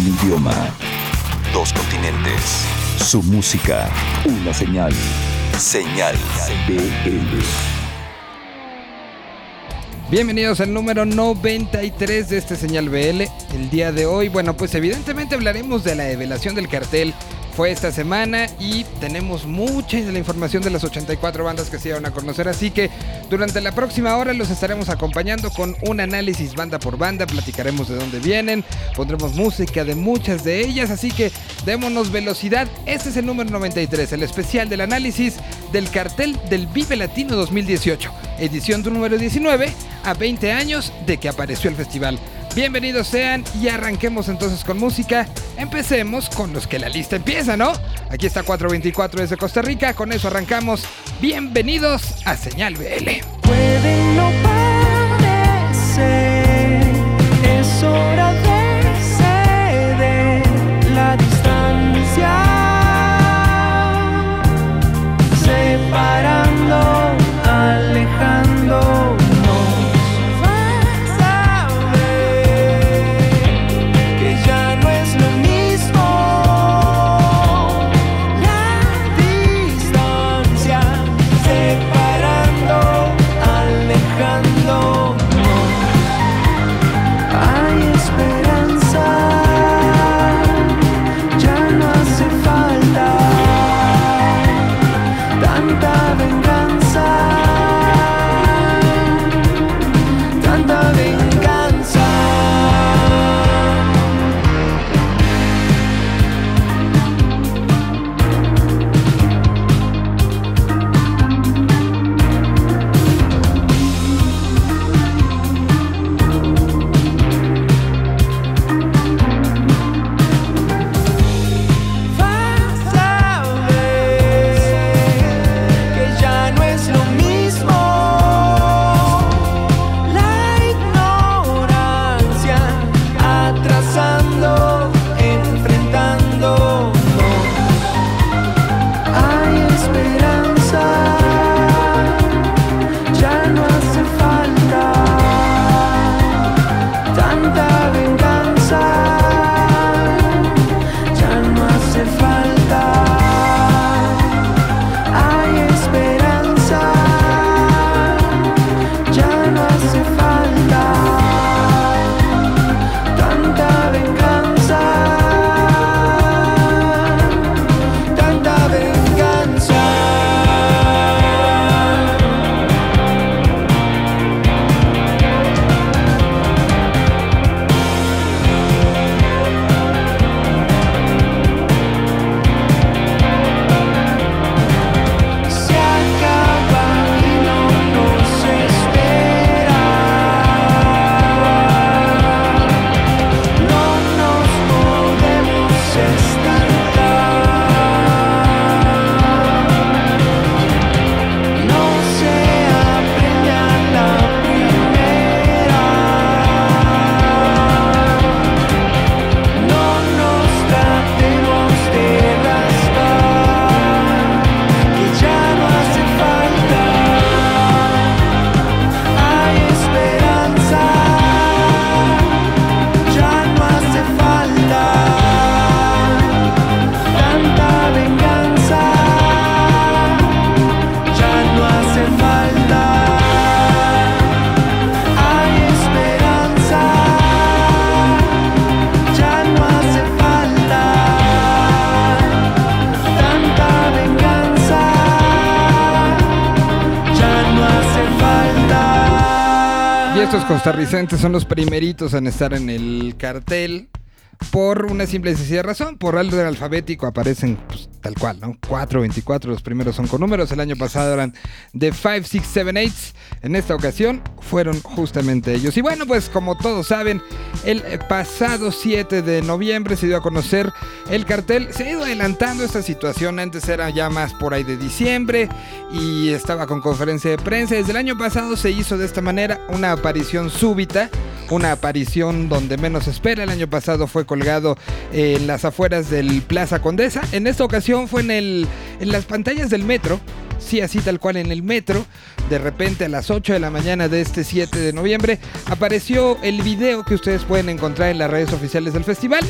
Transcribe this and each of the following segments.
Un idioma. Dos continentes. Su música. Una señal. Señal BL. Bienvenidos al número 93 de este señal BL. El día de hoy, bueno, pues evidentemente hablaremos de la revelación del cartel fue esta semana y tenemos mucha de la información de las 84 bandas que se iban a conocer, así que durante la próxima hora los estaremos acompañando con un análisis banda por banda, platicaremos de dónde vienen, pondremos música de muchas de ellas, así que démonos velocidad. Este es el número 93, el especial del análisis del cartel del Vive Latino 2018, edición número 19, a 20 años de que apareció el festival. Bienvenidos sean y arranquemos entonces con música. Empecemos con los que la lista empieza, ¿no? Aquí está 424 desde Costa Rica, con eso arrancamos. Bienvenidos a Señal BL. Puede no es hora de la distancia, costarricenses son los primeritos en estar en el cartel por una simple y sencilla razón. Por orden alfabético aparecen pues, tal cual, ¿no? 4, 24, los primeros son con números. El año pasado eran de 5, 6, 7, 8. En esta ocasión fueron justamente ellos. Y bueno, pues como todos saben, el pasado 7 de noviembre se dio a conocer el cartel. Se ha ido adelantando esta situación. Antes era ya más por ahí de diciembre y estaba con conferencia de prensa. Desde el año pasado se hizo de esta manera una aparición súbita una aparición donde menos espera. El año pasado fue colgado en las afueras del Plaza Condesa. En esta ocasión fue en, el, en las pantallas del metro. Sí, así tal cual en el metro. De repente a las 8 de la mañana de este 7 de noviembre apareció el video que ustedes pueden encontrar en las redes oficiales del festival.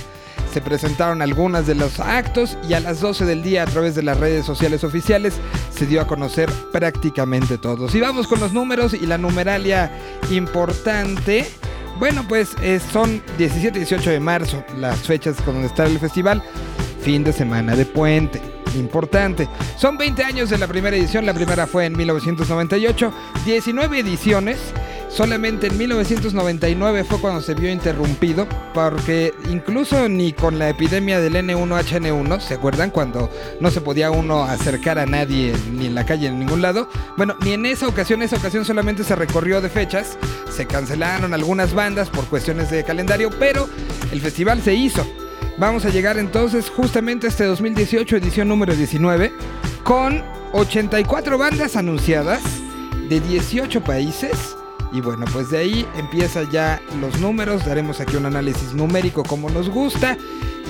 se presentaron algunas de los actos y a las 12 del día a través de las redes sociales oficiales se dio a conocer prácticamente todos. Y vamos con los números y la numeralia importante. Bueno, pues eh, son 17 y 18 de marzo las fechas donde está el festival. Fin de semana de puente. Importante. Son 20 años de la primera edición. La primera fue en 1998. 19 ediciones. Solamente en 1999 fue cuando se vio interrumpido, porque incluso ni con la epidemia del N1H1N1, ¿se acuerdan? Cuando no se podía uno acercar a nadie ni en la calle en ningún lado. Bueno, ni en esa ocasión, esa ocasión solamente se recorrió de fechas, se cancelaron algunas bandas por cuestiones de calendario, pero el festival se hizo. Vamos a llegar entonces justamente a este 2018, edición número 19, con 84 bandas anunciadas de 18 países y bueno, pues de ahí empieza ya los números, daremos aquí un análisis numérico como nos gusta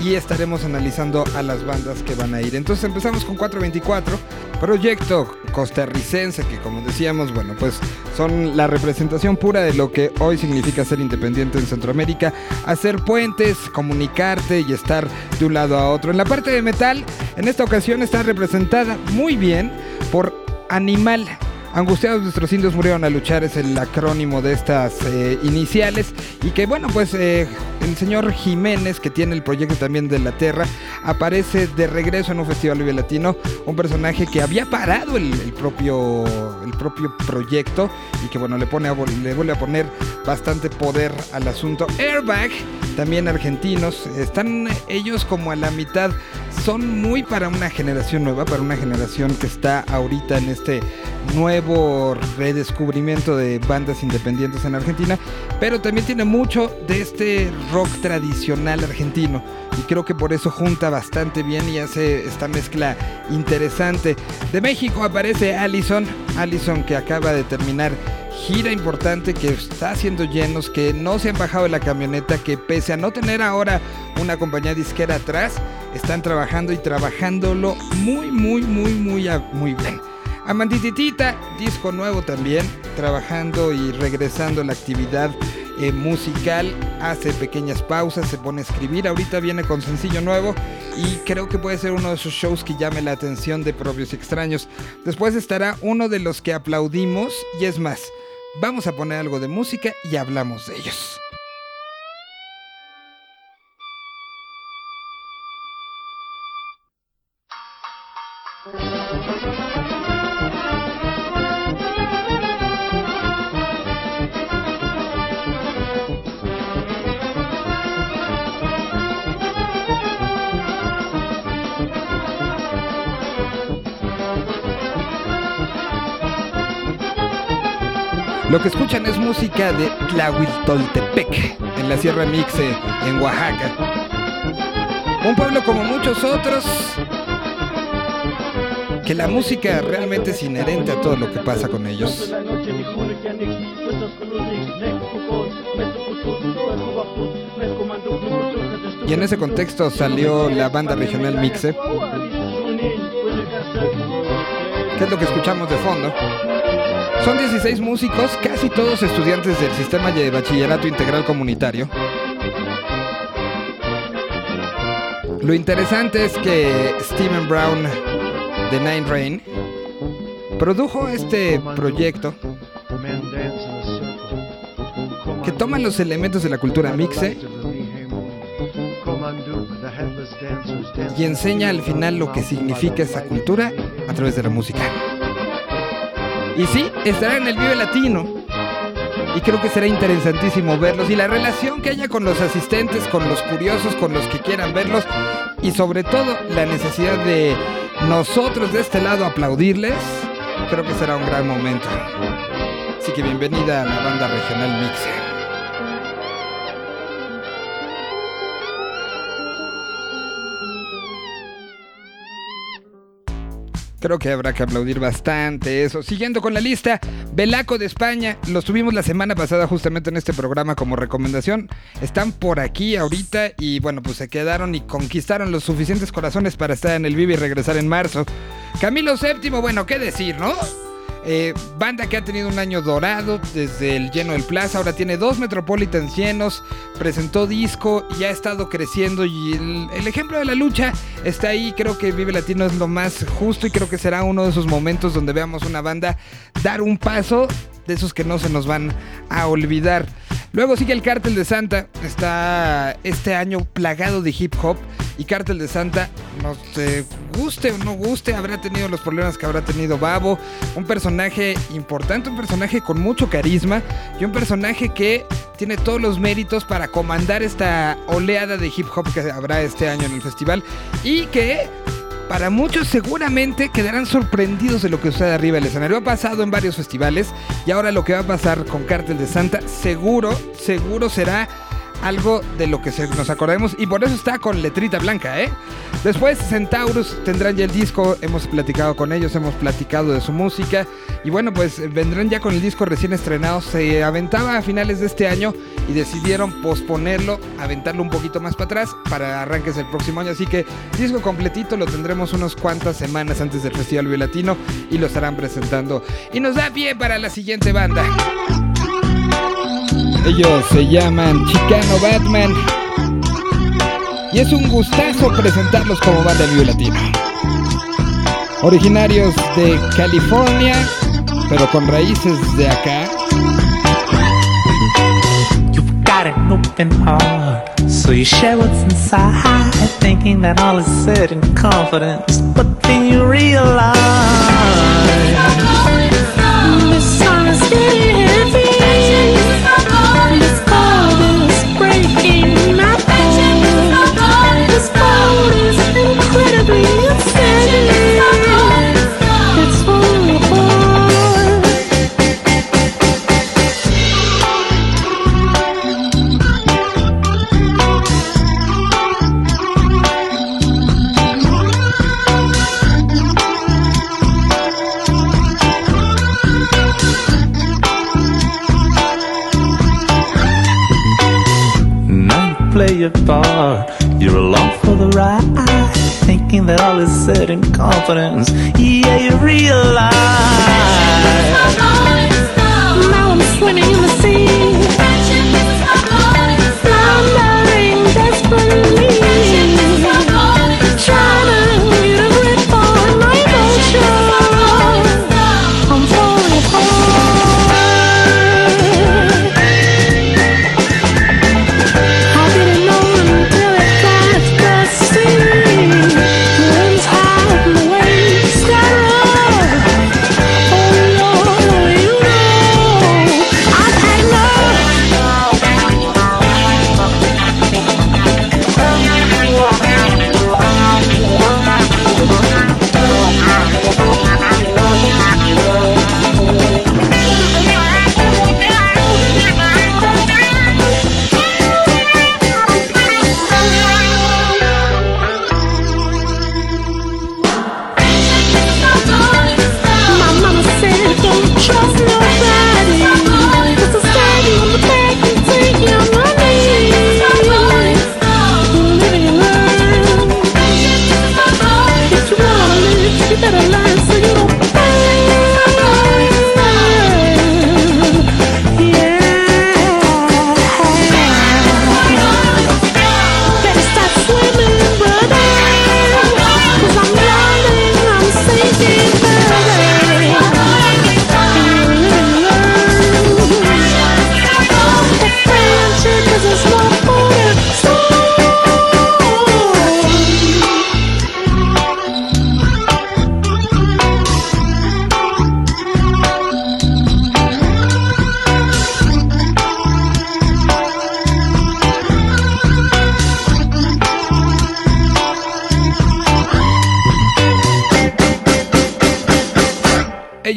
y estaremos analizando a las bandas que van a ir. Entonces empezamos con 424, proyecto costarricense que como decíamos, bueno, pues son la representación pura de lo que hoy significa ser independiente en Centroamérica, hacer puentes, comunicarte y estar de un lado a otro. En la parte de metal, en esta ocasión está representada muy bien por Animal Angustiados nuestros indios murieron a luchar es el acrónimo de estas eh, iniciales. Y que bueno pues eh, el señor Jiménez que tiene el proyecto también de la Tierra aparece de regreso en un festival Vive Latino un personaje que había parado el, propio el propio proyecto y que bueno le pone le vuelve a poner bastante poder al asunto. Airbag también argentinos están ellos como a la mitad son muy para una generación nueva para una generación que está ahorita en este nuevo redescubrimiento de bandas independientes en Argentina, pero también tiene mucho de este rock tradicional argentino y creo que por eso junta bastante bien y hace esta mezcla interesante. De México aparece Allison, Allison que acaba de terminar gira importante que está haciendo llenos, que no se han bajado de la camioneta, que pese a no tener ahora una compañía disquera atrás, están trabajando y trabajándolo muy, muy, muy, muy, muy bien. Amandititita, disco nuevo también, trabajando y regresando a la actividad eh, musical, hace pequeñas pausas, se pone a escribir, ahorita viene con sencillo nuevo y creo que puede ser uno de esos shows que llame la atención de propios y extraños. Después estará uno de los que aplaudimos y es más, vamos a poner algo de música y hablamos de ellos. Lo que escuchan es música de Tlahuitoltepec, en la Sierra Mixe, en Oaxaca. Un pueblo como muchos otros, que la música realmente es inherente a todo lo que pasa con ellos. Y en ese contexto salió la banda regional Mixe. ¿Qué es lo que escuchamos de fondo? Son 16 músicos, casi todos estudiantes del sistema de bachillerato integral comunitario. Lo interesante es que Steven Brown de Nine Rain produjo este proyecto que toma los elementos de la cultura mixe y enseña al final lo que significa esa cultura a través de la música. Y sí, estará en el Vive Latino. Y creo que será interesantísimo verlos y la relación que haya con los asistentes, con los curiosos, con los que quieran verlos y sobre todo la necesidad de nosotros de este lado aplaudirles, creo que será un gran momento. Así que bienvenida a la banda regional Mixer. Creo que habrá que aplaudir bastante eso. Siguiendo con la lista, Belaco de España. Los tuvimos la semana pasada justamente en este programa como recomendación. Están por aquí ahorita y bueno, pues se quedaron y conquistaron los suficientes corazones para estar en el Vive y regresar en marzo. Camilo VII, bueno, qué decir, ¿no? Eh, banda que ha tenido un año dorado desde el lleno del Plaza, ahora tiene dos Metropolitans llenos, presentó disco y ha estado creciendo y el, el ejemplo de la lucha está ahí, creo que Vive Latino es lo más justo y creo que será uno de esos momentos donde veamos una banda dar un paso de esos que no se nos van a olvidar. Luego sigue el Cártel de Santa, está este año plagado de hip hop y Cártel de Santa, no te guste o no guste, habrá tenido los problemas que habrá tenido Babo, un personaje importante, un personaje con mucho carisma y un personaje que tiene todos los méritos para comandar esta oleada de hip hop que habrá este año en el festival y que para muchos seguramente quedarán sorprendidos de lo que sucede arriba del escenario. Ha pasado en varios festivales y ahora lo que va a pasar con Cártel de Santa seguro, seguro será algo de lo que nos acordemos y por eso está con letrita blanca, ¿eh? Después Centaurus tendrán ya el disco, hemos platicado con ellos, hemos platicado de su música y bueno, pues eh, vendrán ya con el disco recién estrenado, se aventaba a finales de este año y decidieron posponerlo, aventarlo un poquito más para atrás para arranques del próximo año, así que disco completito lo tendremos unas cuantas semanas antes del Festival Vive Latino y lo estarán presentando. Y nos da pie para la siguiente banda. Ellos se llaman Chicano Batman. Y es un gustazo presentarlos como banda Vive Latino. Originarios de California, pero con raíces de acá. You've got an open heart, so you share what's inside, thinking that all is said in confidence. But then you realize your part, you're along for the ride, thinking that all is said in confidence. Yeah, you realize. Now I'm swimming in the sea,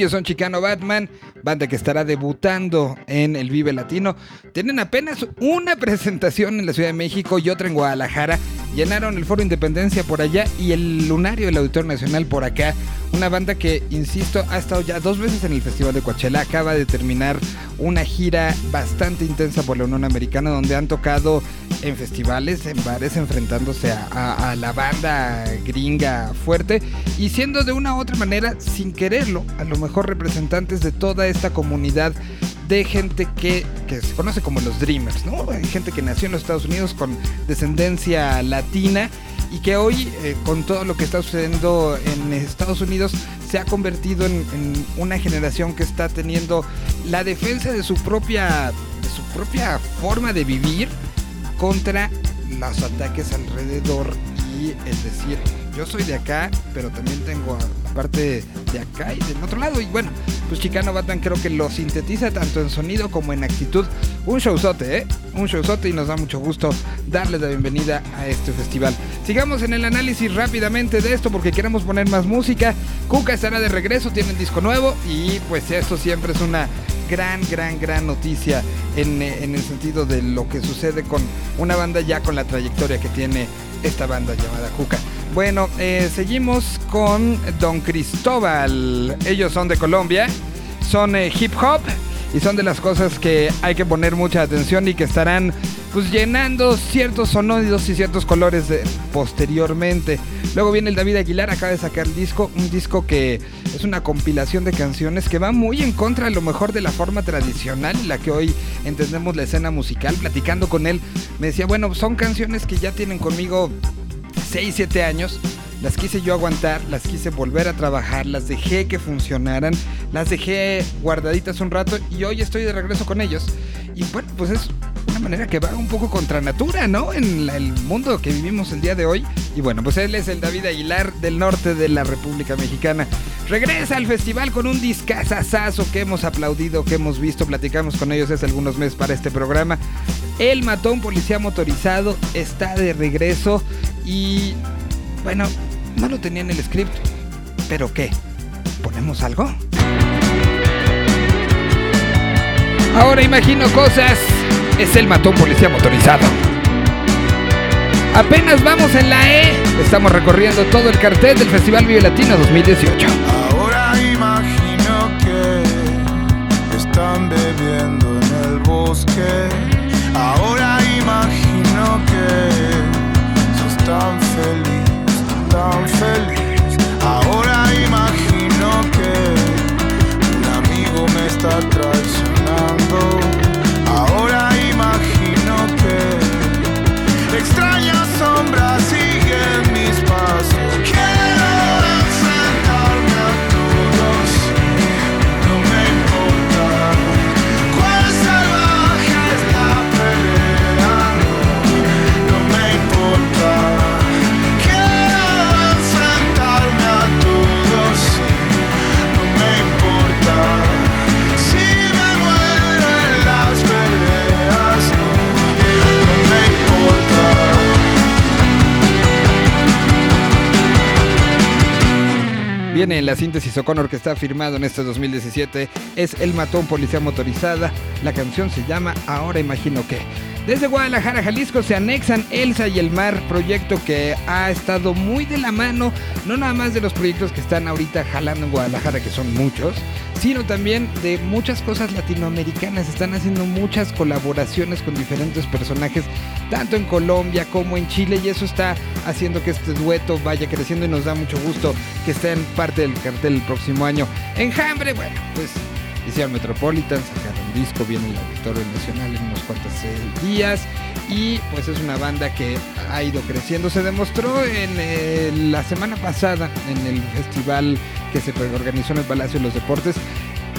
Ellos son Chicano Batman, banda que estará debutando en el Vive Latino. Tienen apenas una presentación en la Ciudad de México y otra en Guadalajara. Llenaron el Foro Independencia por allá y el Lunario del Auditorio Nacional por acá. Una banda que, insisto, ha estado ya dos veces en el Festival de Coachella. Acaba de terminar una gira bastante intensa por la Unión Americana donde han tocado en festivales, en bares, enfrentándose a, a- a la banda gringa fuerte y siendo de una u otra manera, sin quererlo, a lo mejor representantes de toda esta comunidad de gente que, que se conoce como los Dreamers, ¿no? Gente que nació en los Estados Unidos con descendencia latina y que hoy, eh, con todo lo que está sucediendo en Estados Unidos, se ha convertido en, en una generación que está teniendo la defensa de su propia, de su propia forma de vivir contra los ataques alrededor y el decir, yo soy de acá, pero también tengo parte de acá y del otro lado. Y bueno, pues Chicano Batman creo que lo sintetiza tanto en sonido como en actitud. Un showzote, ¿eh? Un showzote y nos da mucho gusto darles la bienvenida a este festival. Sigamos en el análisis rápidamente de esto porque queremos poner más música. Cuca estará de regreso, tiene un disco nuevo y pues esto siempre es una gran, gran, gran noticia en, en el sentido de lo que sucede con una banda ya con la trayectoria que tiene esta banda llamada Cuca. Bueno, eh, seguimos con Don Cristóbal. Ellos son de Colombia, son eh, hip hop y son de las cosas que hay que poner mucha atención y que estarán pues llenando ciertos sonidos y ciertos colores de- posteriormente. Luego viene el David Aguilar, acaba de sacar el disco, un disco que es una compilación de canciones que va muy en contra a lo mejor de la forma tradicional, la que hoy entendemos la escena musical. Platicando con él, me decía, bueno, son canciones que ya tienen conmigo 6, 7 años. Las quise yo aguantar, las quise volver a trabajar, las dejé que funcionaran, las dejé guardaditas un rato y hoy estoy de regreso con ellos. Y bueno, pues es una manera que va un poco contra natura, ¿no? En el mundo que vivimos el día de hoy. Y bueno, pues él es el David Aguilar del norte de la República Mexicana. Regresa al festival con un discazazazo que hemos aplaudido, que hemos visto, platicamos con ellos hace algunos meses para este programa. El matón policía motorizado está de regreso y bueno, no lo tenía en el script. ¿Pero qué? ¿Ponemos algo? Ahora imagino cosas. Es el matón policía motorizado. Apenas vamos en la E. Estamos recorriendo todo el cartel del Festival Vive Latino 2018. Ahora imagino que están bebiendo en el bosque. Ahora imagino que un amigo me está traicionando. Ahora imagino que extrañas la síntesis O'Connor que está firmado en este 2017. Es El Matón Policía Motorizada. La canción se llama Ahora Imagino que. Desde Guadalajara, Jalisco se anexan Elsa y el Mar, proyecto que ha estado muy de la mano, no nada más de los proyectos que están ahorita jalando en Guadalajara, que son muchos, sino también de muchas cosas latinoamericanas. Están haciendo muchas colaboraciones con diferentes personajes, tanto en Colombia como en Chile, y eso está haciendo que este dueto vaya creciendo y nos da mucho gusto que estén parte del cartel el próximo año. Enjambre, bueno, pues hicieron Metropolitan, sacaron un disco, viene el Auditorio Nacional en unos cuantos eh, días y pues es una banda que ha ido creciendo. Se demostró en eh, la semana pasada en el festival que se organizó en el Palacio de los Deportes.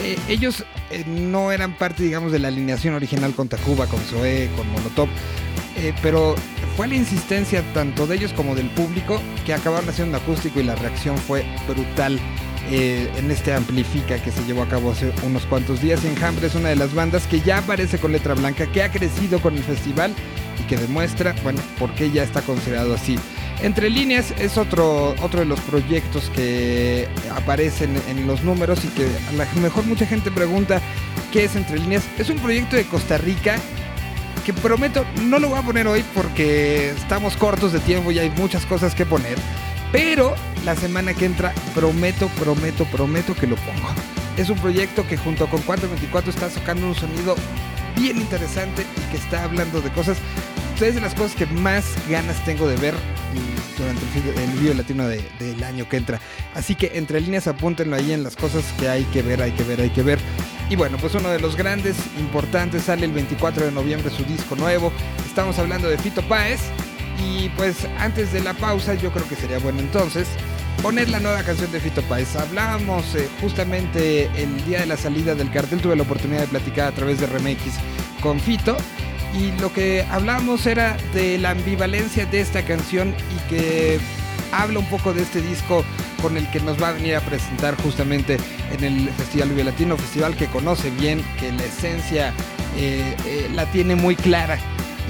Eh, ellos eh, no eran parte, digamos, de la alineación original con Tacuba, con Zoé, con Molotov, eh, pero fue la insistencia tanto de ellos como del público que acabaron haciendo acústico y la reacción fue brutal en este Amplifica que se llevó a cabo hace unos cuantos días. Enjambre es una de las bandas que ya aparece con letra blanca, que ha crecido con el festival y que demuestra, bueno, por qué ya está considerado así. Entre líneas es otro, otro de los proyectos que aparecen en los números y que a lo mejor mucha gente pregunta qué es Entre líneas. Es un proyecto de Costa Rica que prometo, no lo voy a poner hoy porque estamos cortos de tiempo y hay muchas cosas que poner. Pero la semana que entra, prometo, prometo, prometo que lo pongo. Es un proyecto que junto con 424 está sacando un sonido bien interesante y que está hablando de cosas. Es de las cosas que más ganas tengo de ver durante el, el video latino de- del año que entra. Así que entre líneas apúntenlo ahí en las cosas que hay que ver, hay que ver, hay que ver. Y bueno, pues uno de los grandes, importantes, sale el 24 de noviembre su disco nuevo. Estamos hablando de Fito Páez. Y pues antes de la pausa, yo creo que sería bueno entonces poner la nueva canción de Fito Páez. Hablábamos eh, justamente el día de la salida del cartel, tuve la oportunidad de platicar a través de Remix con Fito. Y lo que hablábamos era de la ambivalencia de esta canción y que habla un poco de este disco con el que nos va a venir a presentar justamente en el Festival Vive Latino, festival que conoce bien, que la esencia eh, eh, la tiene muy clara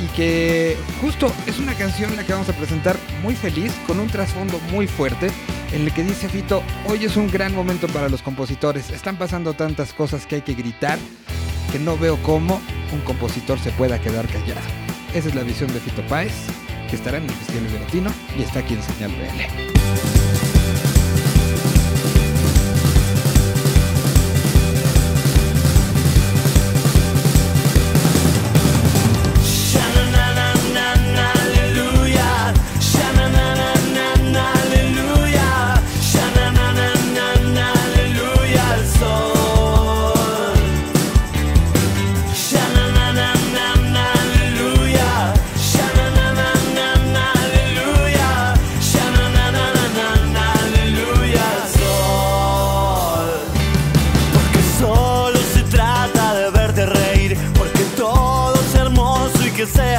y que justo es una canción la que vamos a presentar muy feliz, con un trasfondo muy fuerte, en el que dice Fito, hoy es un gran momento para los compositores, están pasando tantas cosas que hay que gritar, que no veo cómo un compositor se pueda quedar callado. Esa es la visión de Fito Páez, que estará en el Festival Latino y está aquí en Señal BL.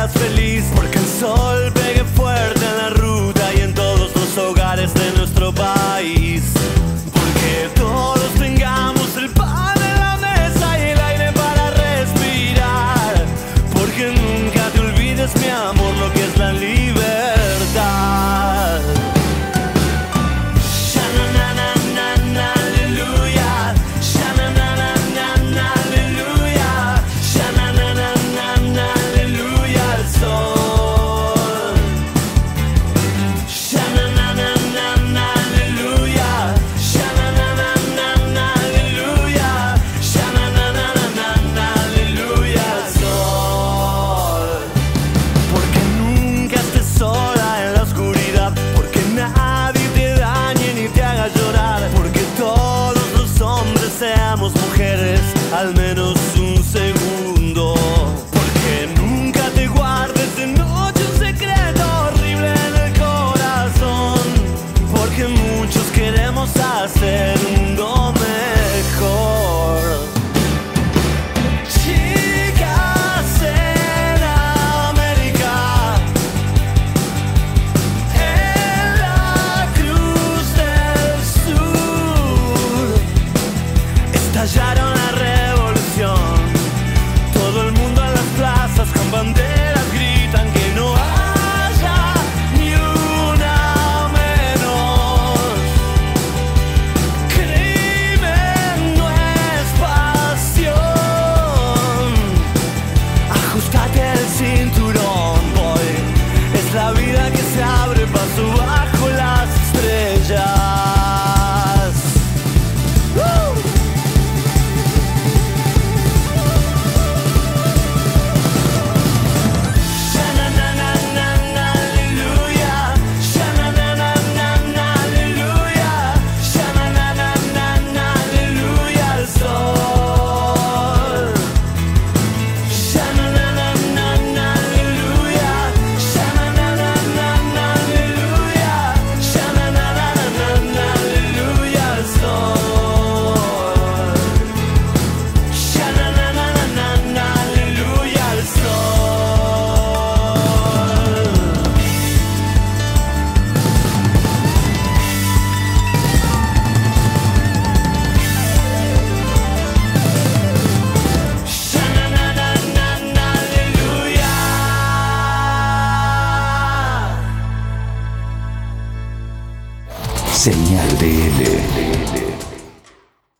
Feliz, porque el sol